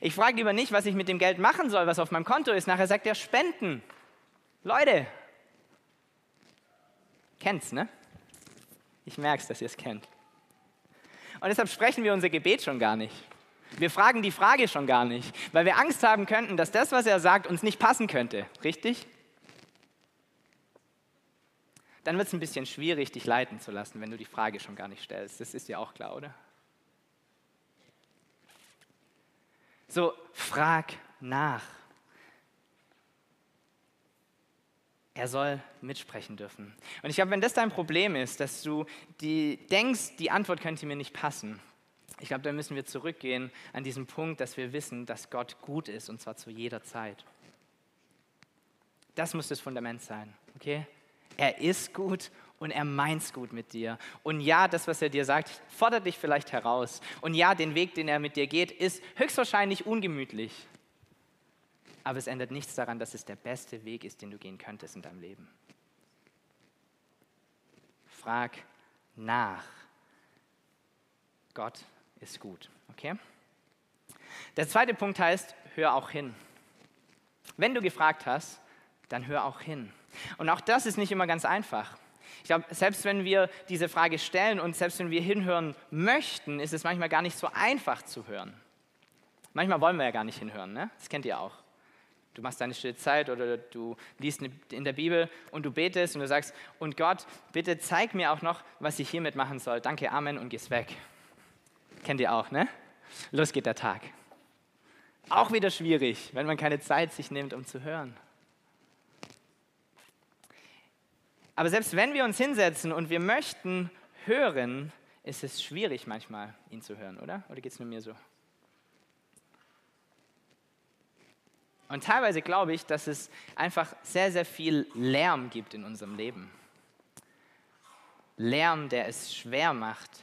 Ich frage lieber nicht, was ich mit dem Geld machen soll, was auf meinem Konto ist. Nachher sagt er Spenden. Leute, kennt's, ne? Ich merke es, dass ihr es kennt. Und deshalb sprechen wir unser Gebet schon gar nicht. Wir fragen die Frage schon gar nicht, weil wir Angst haben könnten, dass das, was er sagt, uns nicht passen könnte. Richtig? Dann wird es ein bisschen schwierig, dich leiten zu lassen, wenn du die Frage schon gar nicht stellst. Das ist dir auch klar, oder? So, frag nach. Er soll mitsprechen dürfen. Und ich glaube, wenn das dein Problem ist, dass du die, denkst, die Antwort könnte mir nicht passen, ich glaube, dann müssen wir zurückgehen an diesen Punkt, dass wir wissen, dass Gott gut ist und zwar zu jeder Zeit. Das muss das Fundament sein, okay? Er ist gut und er meint's gut mit dir. Und ja, das, was er dir sagt, fordert dich vielleicht heraus. Und ja, den Weg, den er mit dir geht, ist höchstwahrscheinlich ungemütlich aber es ändert nichts daran, dass es der beste Weg ist, den du gehen könntest in deinem Leben. Frag nach. Gott ist gut, okay? Der zweite Punkt heißt, hör auch hin. Wenn du gefragt hast, dann hör auch hin. Und auch das ist nicht immer ganz einfach. Ich glaube, selbst wenn wir diese Frage stellen und selbst wenn wir hinhören möchten, ist es manchmal gar nicht so einfach zu hören. Manchmal wollen wir ja gar nicht hinhören, ne? das kennt ihr auch. Du machst deine stille Zeit oder du liest in der Bibel und du betest und du sagst, und Gott, bitte zeig mir auch noch, was ich hiermit machen soll. Danke, Amen und gehst weg. Kennt ihr auch, ne? Los geht der Tag. Auch wieder schwierig, wenn man keine Zeit sich nimmt, um zu hören. Aber selbst wenn wir uns hinsetzen und wir möchten hören, ist es schwierig manchmal, ihn zu hören, oder? Oder geht es nur mir so? Und teilweise glaube ich, dass es einfach sehr, sehr viel Lärm gibt in unserem Leben. Lärm, der es schwer macht,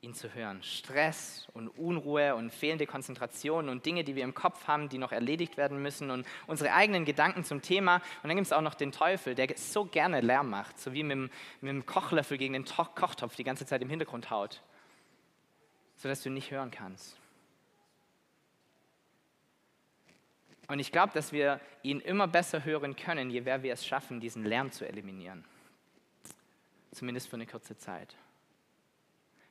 ihn zu hören. Stress und Unruhe und fehlende Konzentration und Dinge, die wir im Kopf haben, die noch erledigt werden müssen und unsere eigenen Gedanken zum Thema. Und dann gibt es auch noch den Teufel, der so gerne Lärm macht, so wie mit dem, mit dem Kochlöffel gegen den Kochtopf die ganze Zeit im Hintergrund haut, sodass du nicht hören kannst. Und ich glaube, dass wir ihn immer besser hören können, je mehr wir es schaffen, diesen Lärm zu eliminieren. Zumindest für eine kurze Zeit.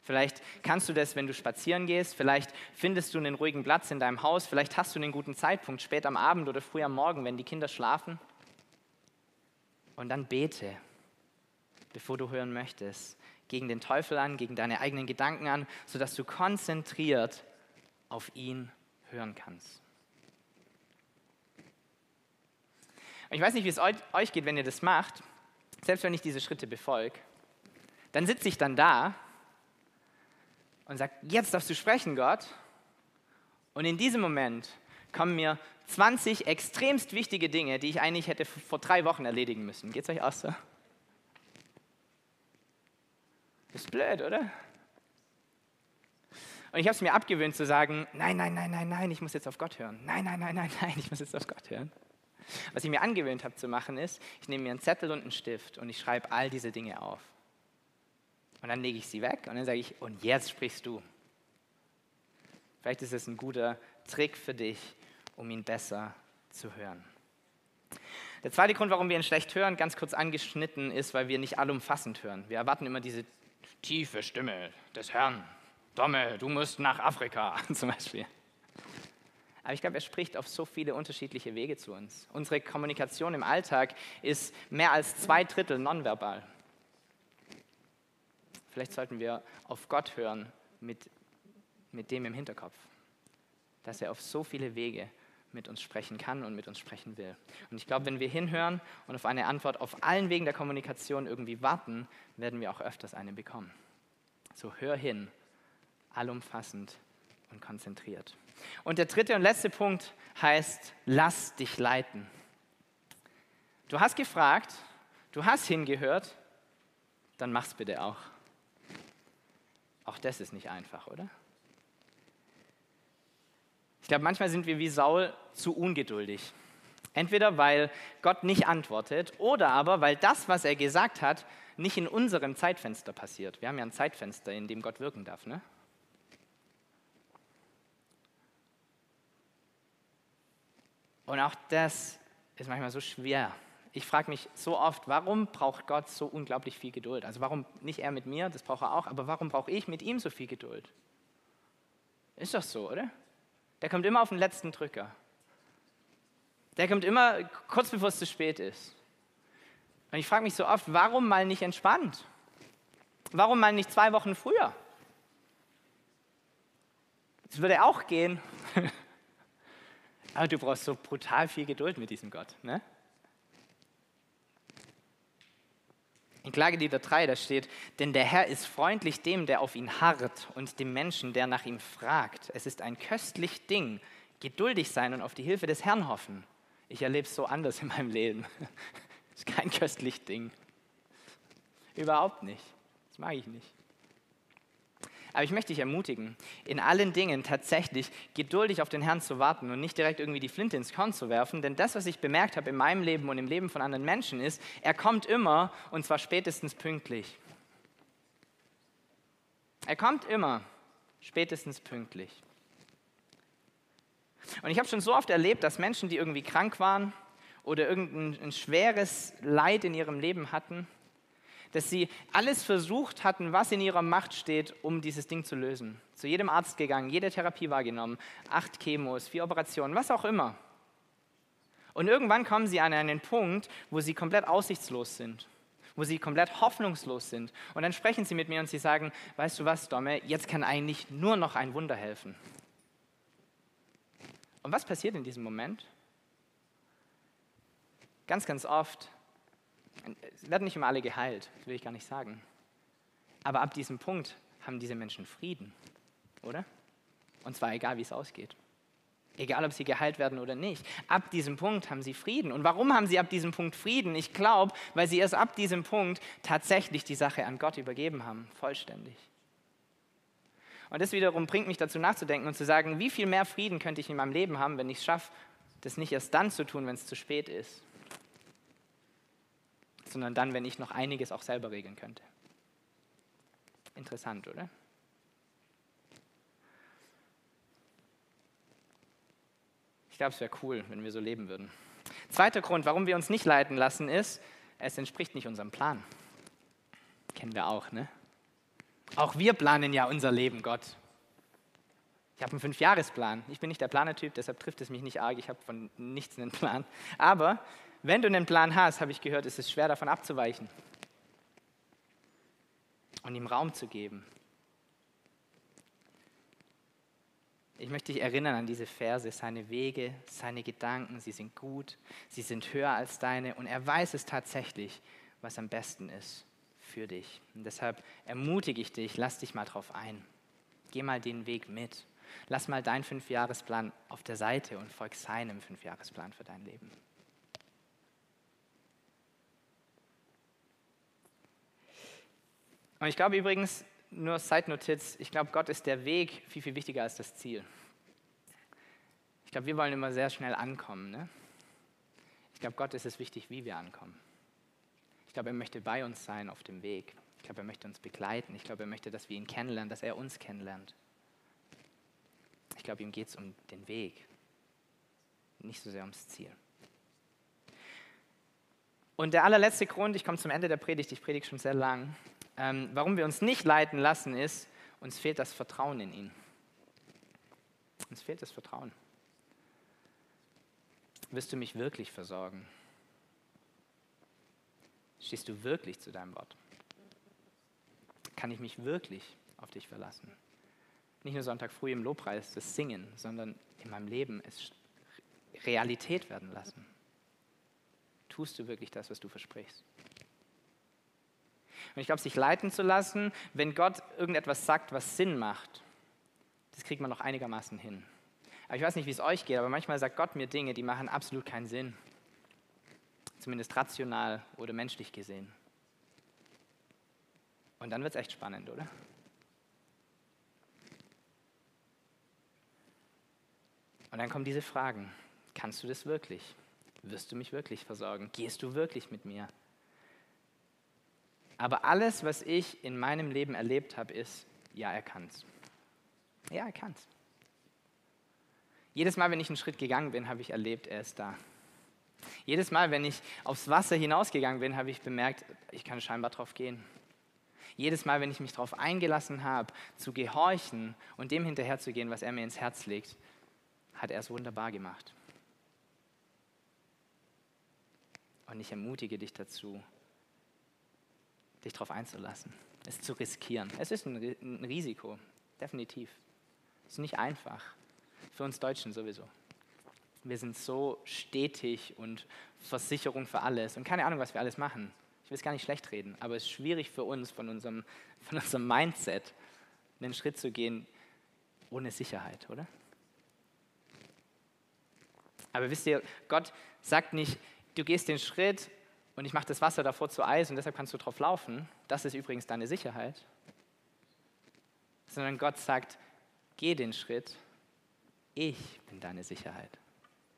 Vielleicht kannst du das, wenn du spazieren gehst, vielleicht findest du einen ruhigen Platz in deinem Haus, vielleicht hast du einen guten Zeitpunkt, spät am Abend oder früh am Morgen, wenn die Kinder schlafen. Und dann bete, bevor du hören möchtest, gegen den Teufel an, gegen deine eigenen Gedanken an, sodass du konzentriert auf ihn hören kannst. ich weiß nicht, wie es euch geht, wenn ihr das macht, selbst wenn ich diese Schritte befolge, dann sitze ich dann da und sagt, jetzt darfst du sprechen, Gott. Und in diesem Moment kommen mir 20 extremst wichtige Dinge, die ich eigentlich hätte vor drei Wochen erledigen müssen. Geht's euch auch so? Das ist blöd, oder? Und ich habe es mir abgewöhnt zu sagen, nein, nein, nein, nein, nein, ich muss jetzt auf Gott hören. Nein, nein, nein, nein, nein, ich muss jetzt auf Gott hören. Was ich mir angewöhnt habe zu machen ist, ich nehme mir einen Zettel und einen Stift und ich schreibe all diese Dinge auf. Und dann lege ich sie weg und dann sage ich, und jetzt sprichst du. Vielleicht ist es ein guter Trick für dich, um ihn besser zu hören. Der zweite Grund, warum wir ihn schlecht hören, ganz kurz angeschnitten, ist, weil wir nicht allumfassend hören. Wir erwarten immer diese tiefe Stimme des Herrn. Domme, du musst nach Afrika zum Beispiel. Aber ich glaube, er spricht auf so viele unterschiedliche Wege zu uns. Unsere Kommunikation im Alltag ist mehr als zwei Drittel nonverbal. Vielleicht sollten wir auf Gott hören mit, mit dem im Hinterkopf, dass er auf so viele Wege mit uns sprechen kann und mit uns sprechen will. Und ich glaube, wenn wir hinhören und auf eine Antwort auf allen Wegen der Kommunikation irgendwie warten, werden wir auch öfters eine bekommen. So hör hin, allumfassend und konzentriert. Und der dritte und letzte Punkt heißt, lass dich leiten. Du hast gefragt, du hast hingehört, dann mach's bitte auch. Auch das ist nicht einfach, oder? Ich glaube, manchmal sind wir wie Saul zu ungeduldig. Entweder weil Gott nicht antwortet oder aber weil das, was er gesagt hat, nicht in unserem Zeitfenster passiert. Wir haben ja ein Zeitfenster, in dem Gott wirken darf. Ne? Und auch das ist manchmal so schwer. Ich frage mich so oft, warum braucht Gott so unglaublich viel Geduld? Also warum nicht er mit mir, das braucht er auch, aber warum brauche ich mit ihm so viel Geduld? Ist doch so, oder? Der kommt immer auf den letzten Drücker. Der kommt immer kurz bevor es zu spät ist. Und ich frage mich so oft, warum mal nicht entspannt? Warum mal nicht zwei Wochen früher? Das würde auch gehen. Aber du brauchst so brutal viel Geduld mit diesem Gott. Ne? In Klagelieder 3, da steht, denn der Herr ist freundlich dem, der auf ihn harrt und dem Menschen, der nach ihm fragt. Es ist ein köstlich Ding, geduldig sein und auf die Hilfe des Herrn hoffen. Ich erlebe es so anders in meinem Leben. Es ist kein köstlich Ding. Überhaupt nicht. Das mag ich nicht. Aber ich möchte dich ermutigen, in allen Dingen tatsächlich geduldig auf den Herrn zu warten und nicht direkt irgendwie die Flinte ins Korn zu werfen. Denn das, was ich bemerkt habe in meinem Leben und im Leben von anderen Menschen, ist, er kommt immer und zwar spätestens pünktlich. Er kommt immer spätestens pünktlich. Und ich habe schon so oft erlebt, dass Menschen, die irgendwie krank waren oder irgendein schweres Leid in ihrem Leben hatten, dass sie alles versucht hatten, was in ihrer Macht steht, um dieses Ding zu lösen. Zu jedem Arzt gegangen, jede Therapie wahrgenommen, acht Chemos, vier Operationen, was auch immer. Und irgendwann kommen sie an einen Punkt, wo sie komplett aussichtslos sind, wo sie komplett hoffnungslos sind. Und dann sprechen sie mit mir und sie sagen, weißt du was, Domme, jetzt kann eigentlich nur noch ein Wunder helfen. Und was passiert in diesem Moment? Ganz, ganz oft es werden nicht immer alle geheilt, das will ich gar nicht sagen. Aber ab diesem Punkt haben diese Menschen Frieden, oder? Und zwar egal, wie es ausgeht. Egal, ob sie geheilt werden oder nicht. Ab diesem Punkt haben sie Frieden. Und warum haben sie ab diesem Punkt Frieden? Ich glaube, weil sie erst ab diesem Punkt tatsächlich die Sache an Gott übergeben haben, vollständig. Und das wiederum bringt mich dazu nachzudenken und zu sagen, wie viel mehr Frieden könnte ich in meinem Leben haben, wenn ich es schaffe, das nicht erst dann zu tun, wenn es zu spät ist, sondern dann, wenn ich noch einiges auch selber regeln könnte. Interessant, oder? Ich glaube, es wäre cool, wenn wir so leben würden. Zweiter Grund, warum wir uns nicht leiten lassen, ist, es entspricht nicht unserem Plan. Kennen wir auch, ne? Auch wir planen ja unser Leben, Gott. Ich habe einen Fünfjahresplan. Ich bin nicht der Planertyp, deshalb trifft es mich nicht arg. Ich habe von nichts einen Plan. Aber wenn du einen Plan hast, habe ich gehört, ist es schwer davon abzuweichen und ihm Raum zu geben. Ich möchte dich erinnern an diese Verse, seine Wege, seine Gedanken, sie sind gut, sie sind höher als deine und er weiß es tatsächlich, was am besten ist für dich. Und deshalb ermutige ich dich, lass dich mal drauf ein. Geh mal den Weg mit. Lass mal deinen Fünfjahresplan auf der Seite und folg seinem Fünfjahresplan für dein Leben. Und ich glaube übrigens, nur Side-Notiz, ich glaube, Gott ist der Weg viel, viel wichtiger als das Ziel. Ich glaube, wir wollen immer sehr schnell ankommen. Ne? Ich glaube, Gott ist es wichtig, wie wir ankommen. Ich glaube, er möchte bei uns sein auf dem Weg. Ich glaube, er möchte uns begleiten. Ich glaube, er möchte, dass wir ihn kennenlernen, dass er uns kennenlernt. Ich glaube, ihm geht es um den Weg, nicht so sehr ums Ziel. Und der allerletzte Grund, ich komme zum Ende der Predigt, ich predige schon sehr lang, ähm, warum wir uns nicht leiten lassen, ist, uns fehlt das Vertrauen in ihn. Uns fehlt das Vertrauen. Wirst du mich wirklich versorgen? Stehst du wirklich zu deinem Wort? Kann ich mich wirklich auf dich verlassen? Nicht nur Sonntag früh im Lobpreis, das Singen, sondern in meinem Leben es Realität werden lassen. Tust du wirklich das, was du versprichst? Und ich glaube, sich leiten zu lassen, wenn Gott irgendetwas sagt, was Sinn macht, das kriegt man noch einigermaßen hin. Aber ich weiß nicht, wie es euch geht, aber manchmal sagt Gott mir Dinge, die machen absolut keinen Sinn. Zumindest rational oder menschlich gesehen. Und dann wird es echt spannend, oder? Und dann kommen diese Fragen. Kannst du das wirklich? Wirst du mich wirklich versorgen? Gehst du wirklich mit mir? Aber alles, was ich in meinem Leben erlebt habe, ist, ja, er kann's. Ja, er kann's. Jedes Mal, wenn ich einen Schritt gegangen bin, habe ich erlebt, er ist da. Jedes Mal, wenn ich aufs Wasser hinausgegangen bin, habe ich bemerkt, ich kann scheinbar drauf gehen. Jedes Mal, wenn ich mich darauf eingelassen habe, zu gehorchen und dem hinterherzugehen, was er mir ins Herz legt, hat er es wunderbar gemacht. Und ich ermutige dich dazu, dich darauf einzulassen, es zu riskieren. Es ist ein, ein Risiko, definitiv. Es ist nicht einfach, für uns Deutschen sowieso. Wir sind so stetig und Versicherung für alles und keine Ahnung, was wir alles machen. Ich will es gar nicht schlecht reden, aber es ist schwierig für uns, von unserem, von unserem Mindset, einen Schritt zu gehen ohne Sicherheit, oder? Aber wisst ihr, Gott sagt nicht, du gehst den Schritt und ich mache das Wasser davor zu Eis und deshalb kannst du drauf laufen. Das ist übrigens deine Sicherheit. Sondern Gott sagt, geh den Schritt, ich bin deine Sicherheit.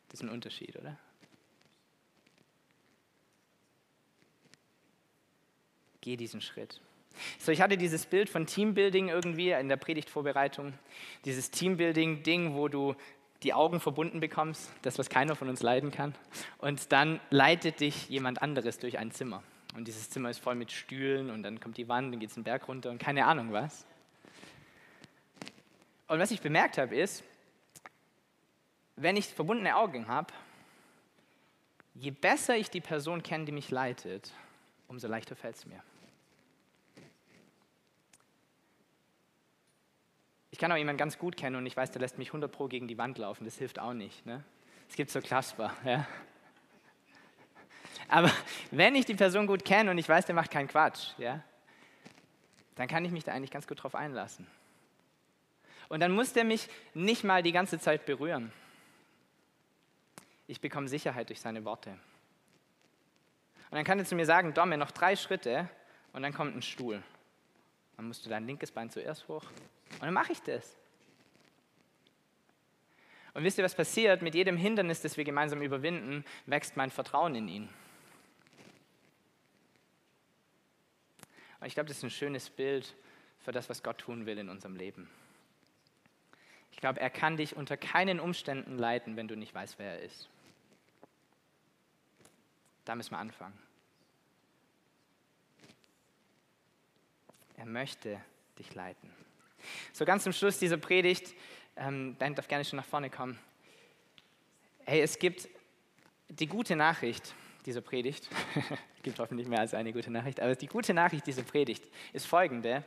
Das ist ein Unterschied, oder? Geh diesen Schritt. So, ich hatte dieses Bild von Teambuilding irgendwie in der Predigtvorbereitung. Dieses Teambuilding-Ding, wo du die Augen verbunden bekommst, das, was keiner von uns leiden kann. Und dann leitet dich jemand anderes durch ein Zimmer. Und dieses Zimmer ist voll mit Stühlen und dann kommt die Wand, dann geht es den Berg runter und keine Ahnung was. Und was ich bemerkt habe, ist, wenn ich verbundene Augen habe, je besser ich die Person kenne, die mich leitet, umso leichter fällt es mir. Ich kann auch jemanden ganz gut kennen und ich weiß, der lässt mich 100 Pro gegen die Wand laufen. Das hilft auch nicht. Ne? Es gibt so Klasper. Ja? Aber wenn ich die Person gut kenne und ich weiß, der macht keinen Quatsch, ja, dann kann ich mich da eigentlich ganz gut drauf einlassen. Und dann muss der mich nicht mal die ganze Zeit berühren. Ich bekomme Sicherheit durch seine Worte. Und dann kann er zu mir sagen, Domme, noch drei Schritte und dann kommt ein Stuhl. Dann musst du dein linkes Bein zuerst hoch und dann mache ich das. Und wisst ihr, was passiert? Mit jedem Hindernis, das wir gemeinsam überwinden, wächst mein Vertrauen in ihn. Und ich glaube, das ist ein schönes Bild für das, was Gott tun will in unserem Leben. Ich glaube, er kann dich unter keinen Umständen leiten, wenn du nicht weißt, wer er ist. Da müssen wir anfangen. Er möchte dich leiten. So ganz zum Schluss dieser Predigt, ähm, Band darf gerne schon nach vorne kommen. Hey, es gibt die gute Nachricht dieser Predigt. gibt hoffentlich mehr als eine gute Nachricht, aber die gute Nachricht dieser Predigt ist folgende.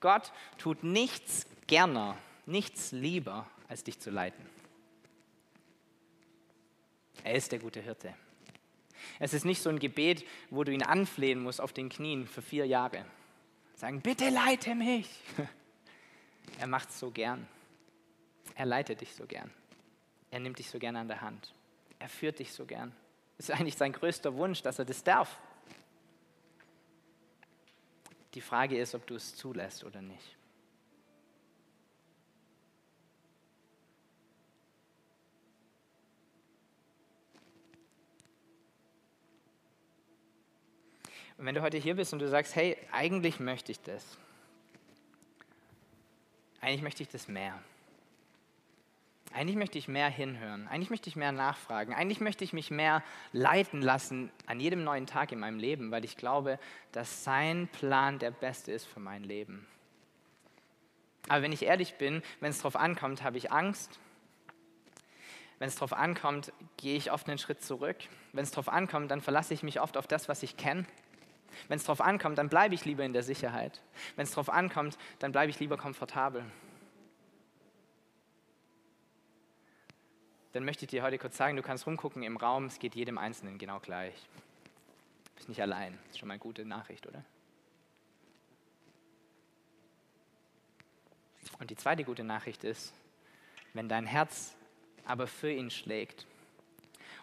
Gott tut nichts gerner, nichts lieber, als dich zu leiten. Er ist der gute Hirte. Es ist nicht so ein Gebet, wo du ihn anflehen musst auf den Knien für vier Jahre. Sagen, bitte leite mich. Er macht es so gern. Er leitet dich so gern. Er nimmt dich so gern an der Hand. Er führt dich so gern. Es ist eigentlich sein größter Wunsch, dass er das darf. Die Frage ist, ob du es zulässt oder nicht. Und wenn du heute hier bist und du sagst, hey, eigentlich möchte ich das. Eigentlich möchte ich das mehr. Eigentlich möchte ich mehr hinhören. Eigentlich möchte ich mehr nachfragen. Eigentlich möchte ich mich mehr leiten lassen an jedem neuen Tag in meinem Leben, weil ich glaube, dass sein Plan der beste ist für mein Leben. Aber wenn ich ehrlich bin, wenn es darauf ankommt, habe ich Angst. Wenn es darauf ankommt, gehe ich oft einen Schritt zurück. Wenn es darauf ankommt, dann verlasse ich mich oft auf das, was ich kenne. Wenn es darauf ankommt, dann bleibe ich lieber in der Sicherheit. Wenn es darauf ankommt, dann bleibe ich lieber komfortabel. Dann möchte ich dir heute kurz sagen, du kannst rumgucken im Raum, es geht jedem Einzelnen genau gleich. Du bist nicht allein. Das ist schon mal eine gute Nachricht, oder? Und die zweite gute Nachricht ist, wenn dein Herz aber für ihn schlägt,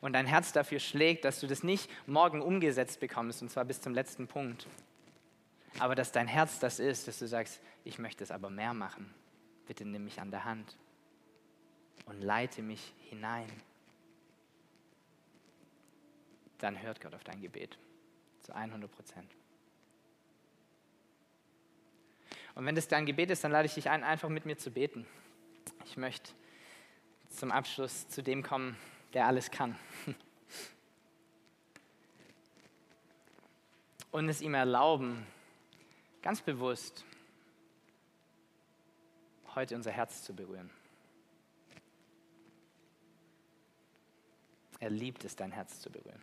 und dein Herz dafür schlägt, dass du das nicht morgen umgesetzt bekommst, und zwar bis zum letzten Punkt. Aber dass dein Herz das ist, dass du sagst, ich möchte es aber mehr machen. Bitte nimm mich an der Hand und leite mich hinein. Dann hört Gott auf dein Gebet zu 100 Prozent. Und wenn das dein Gebet ist, dann lade ich dich ein, einfach mit mir zu beten. Ich möchte zum Abschluss zu dem kommen, der alles kann. Und es ihm erlauben, ganz bewusst heute unser Herz zu berühren. Er liebt es, dein Herz zu berühren.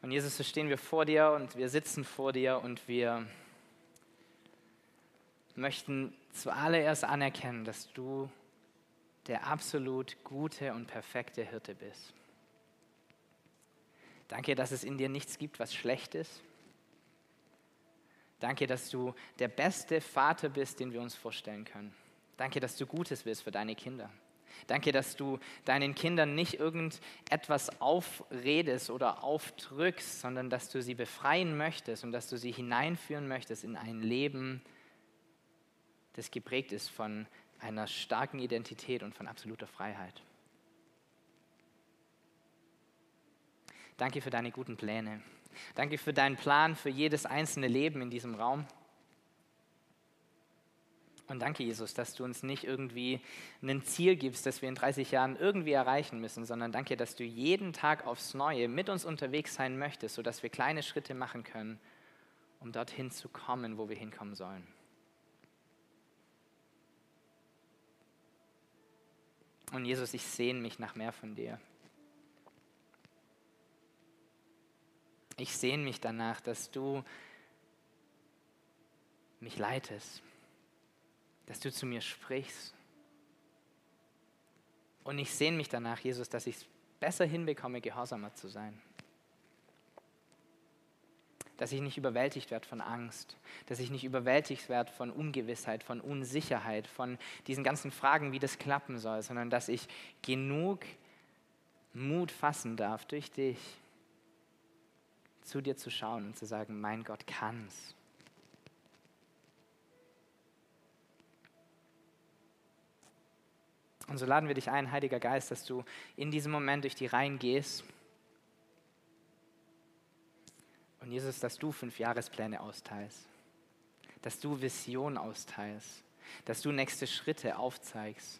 Und Jesus, so stehen wir vor dir und wir sitzen vor dir und wir möchten zuallererst anerkennen, dass du der absolut gute und perfekte Hirte bist. Danke, dass es in dir nichts gibt, was schlecht ist. Danke, dass du der beste Vater bist, den wir uns vorstellen können. Danke, dass du Gutes willst für deine Kinder. Danke, dass du deinen Kindern nicht irgendetwas aufredest oder aufdrückst, sondern dass du sie befreien möchtest und dass du sie hineinführen möchtest in ein Leben, das geprägt ist von einer starken Identität und von absoluter Freiheit. Danke für deine guten Pläne. Danke für deinen Plan für jedes einzelne Leben in diesem Raum. Und danke, Jesus, dass du uns nicht irgendwie ein Ziel gibst, das wir in 30 Jahren irgendwie erreichen müssen, sondern danke, dass du jeden Tag aufs Neue mit uns unterwegs sein möchtest, sodass wir kleine Schritte machen können, um dorthin zu kommen, wo wir hinkommen sollen. Und Jesus, ich sehne mich nach mehr von dir. Ich sehne mich danach, dass du mich leitest, dass du zu mir sprichst. Und ich sehne mich danach, Jesus, dass ich es besser hinbekomme, gehorsamer zu sein dass ich nicht überwältigt werde von Angst, dass ich nicht überwältigt werde von Ungewissheit, von Unsicherheit, von diesen ganzen Fragen, wie das klappen soll, sondern dass ich genug Mut fassen darf, durch dich zu dir zu schauen und zu sagen, mein Gott kann's. Und so laden wir dich ein, Heiliger Geist, dass du in diesem Moment durch die Reihen gehst Und Jesus, dass du fünf Jahrespläne austeilst, dass du Vision austeilst, dass du nächste Schritte aufzeigst,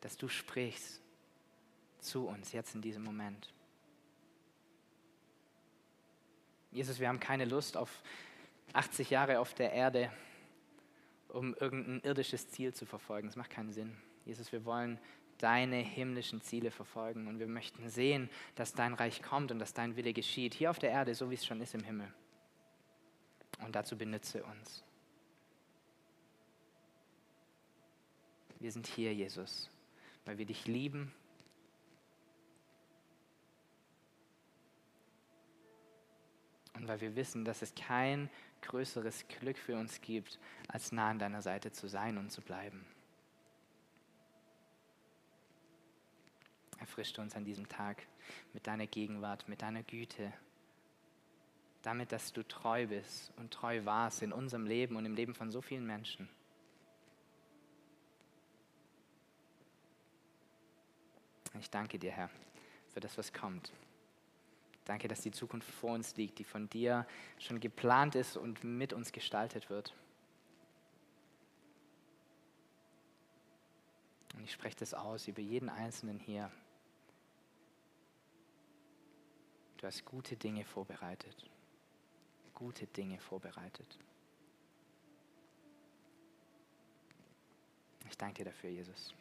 dass du sprichst zu uns jetzt in diesem Moment. Jesus, wir haben keine Lust auf 80 Jahre auf der Erde, um irgendein irdisches Ziel zu verfolgen. Das macht keinen Sinn. Jesus, wir wollen deine himmlischen Ziele verfolgen. Und wir möchten sehen, dass dein Reich kommt und dass dein Wille geschieht, hier auf der Erde, so wie es schon ist im Himmel. Und dazu benütze uns. Wir sind hier, Jesus, weil wir dich lieben. Und weil wir wissen, dass es kein größeres Glück für uns gibt, als nah an deiner Seite zu sein und zu bleiben. Erfrische uns an diesem Tag mit deiner Gegenwart, mit deiner Güte, damit, dass du treu bist und treu warst in unserem Leben und im Leben von so vielen Menschen. Ich danke dir, Herr, für das, was kommt. Danke, dass die Zukunft vor uns liegt, die von dir schon geplant ist und mit uns gestaltet wird. Und ich spreche das aus über jeden Einzelnen hier. Du hast gute Dinge vorbereitet. Gute Dinge vorbereitet. Ich danke dir dafür, Jesus.